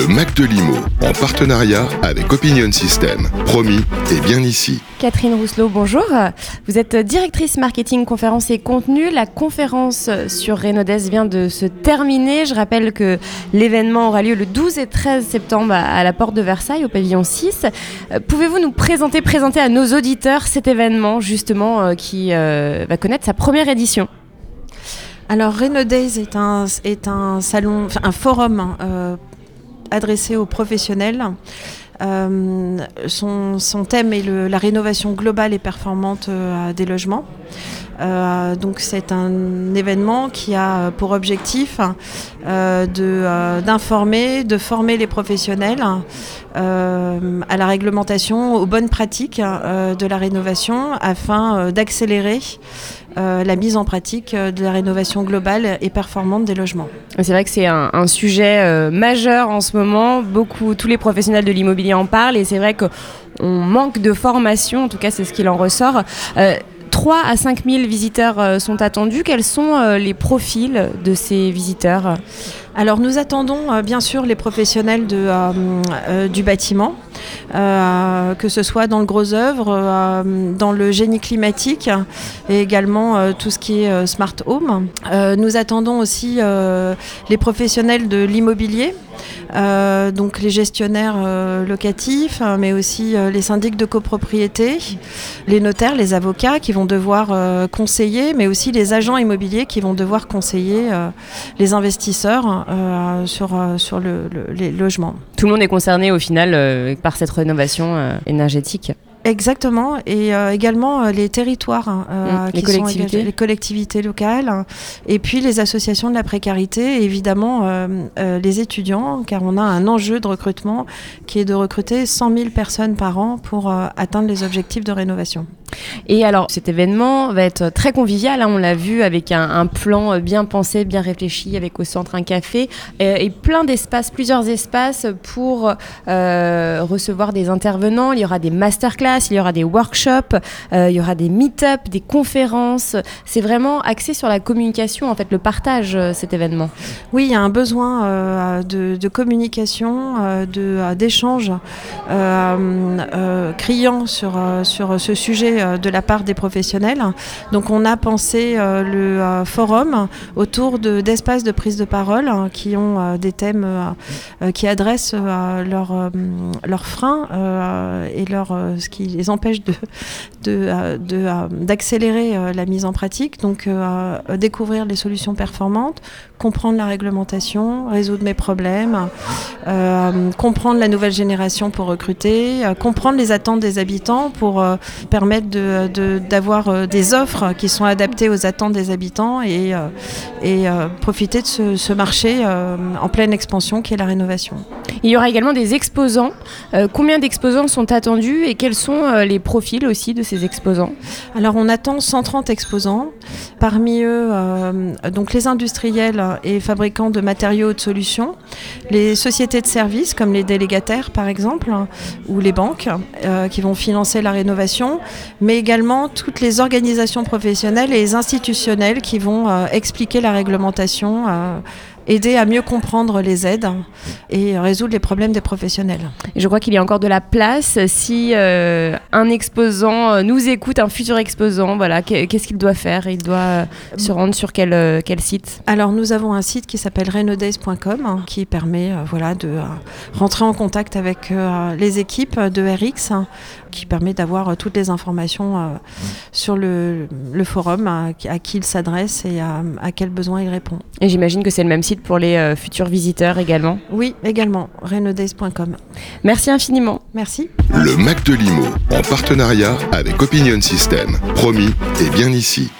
Le Mac de Limo, en partenariat avec Opinion System. Promis, et bien ici. Catherine Rousselot, bonjour. Vous êtes directrice marketing, conférence et contenu. La conférence sur Renaudès vient de se terminer. Je rappelle que l'événement aura lieu le 12 et 13 septembre à la porte de Versailles, au pavillon 6. Euh, pouvez-vous nous présenter, présenter à nos auditeurs cet événement, justement, euh, qui euh, va connaître sa première édition? Alors Renaud Days est un, est un salon, un forum hein, adressé aux professionnels. Euh, son, thème est la rénovation globale et performante euh, des logements. Euh, donc c'est un événement qui a pour objectif d'informer, de, former les professionnels à la réglementation, aux bonnes pratiques de la rénovation afin d'accélérer euh, la mise en pratique euh, de la rénovation globale et performante des logements. C'est vrai que c'est un, sujet euh, majeur en ce moment. Beaucoup, tous les professionnels de l'immobilier en parlent et c'est vrai qu'on manque de formation. En tout cas, c'est ce qu'il en ressort. 3 à 5 000 visiteurs sont attendus. Quels sont les profils de ces visiteurs? Alors nous attendons bien sûr les professionnels du bâtiment, euh, que ce soit dans le gros œuvre, euh, dans le génie climatique et également euh, tout ce qui est smart home. nous attendons aussi les professionnels de l'immobilier. Donc les gestionnaires locatifs, hein, mais aussi les syndics de copropriété, les notaires, les avocats qui vont devoir conseiller, mais aussi les agents immobiliers qui vont devoir conseiller les investisseurs sur, sur les logements. Tout le monde est concerné au final par cette rénovation euh, énergétique. Exactement, et euh, également euh, les territoires, hein, mmh. les, collectivités. les collectivités locales, hein, et puis les associations de la précarité, et évidemment les étudiants, car on a un enjeu de recrutement qui est de recruter 100 000 personnes par an pour atteindre les objectifs de rénovation. Et alors, cet événement va être très convivial. Hein, on l'a vu avec un, plan bien pensé, bien réfléchi, avec au centre un café et, plein d'espaces, plusieurs espaces pour euh, recevoir des intervenants. Il y aura des masterclass, il y aura des workshops, euh, il y aura des meet-up, des conférences. C'est vraiment axé sur la communication, en fait, le partage, euh, cet événement. Oui, il y a un besoin de, communication, de d'échange criant sur, sur ce sujet euh, de la part des professionnels. Donc on a pensé euh, le euh, forum autour d'espaces de, prise de parole hein, qui ont des thèmes qui adressent leurs leur freins et leur, ce qui les empêche de, d'accélérer la mise en pratique. Donc découvrir les solutions performantes, comprendre la réglementation, résoudre mes problèmes, comprendre la nouvelle génération pour recruter, comprendre les attentes des habitants pour permettre d'avoir de, euh, des offres qui sont adaptées aux attentes des habitants et, euh, et euh, profiter de ce, marché en pleine expansion qui est la rénovation. Il y aura également des exposants. combien d'exposants sont attendus et quels sont les profils aussi de ces exposants? Alors on attend 130 exposants. Parmi eux, donc les industriels et fabricants de matériaux de solutions, les sociétés de services comme les délégataires par exemple, ou les banques qui vont financer la rénovation, mais également toutes les organisations professionnelles et institutionnelles qui vont euh, expliquer la réglementation euh, aider à mieux comprendre les aides et résoudre les problèmes des professionnels. je crois qu'il y a encore de la place. Si euh, un exposant nous écoute, un futur exposant, voilà, qu'est-ce qu'il doit faire? Il doit se rendre sur quel, quel site? Alors nous avons un site qui s'appelle renodays.com hein, qui permet voilà, de rentrer en contact avec les équipes de RX qui permet d'avoir euh, toutes les informations euh, sur le, forum, à, qui il s'adresse et à, quels besoins il répond. Et j'imagine que c'est le même site pour les euh, futurs visiteurs également Oui, également, renodays.com. Merci infiniment. Merci. Le Mac de Limo, en partenariat avec Opinion System. Promis, et bien ici.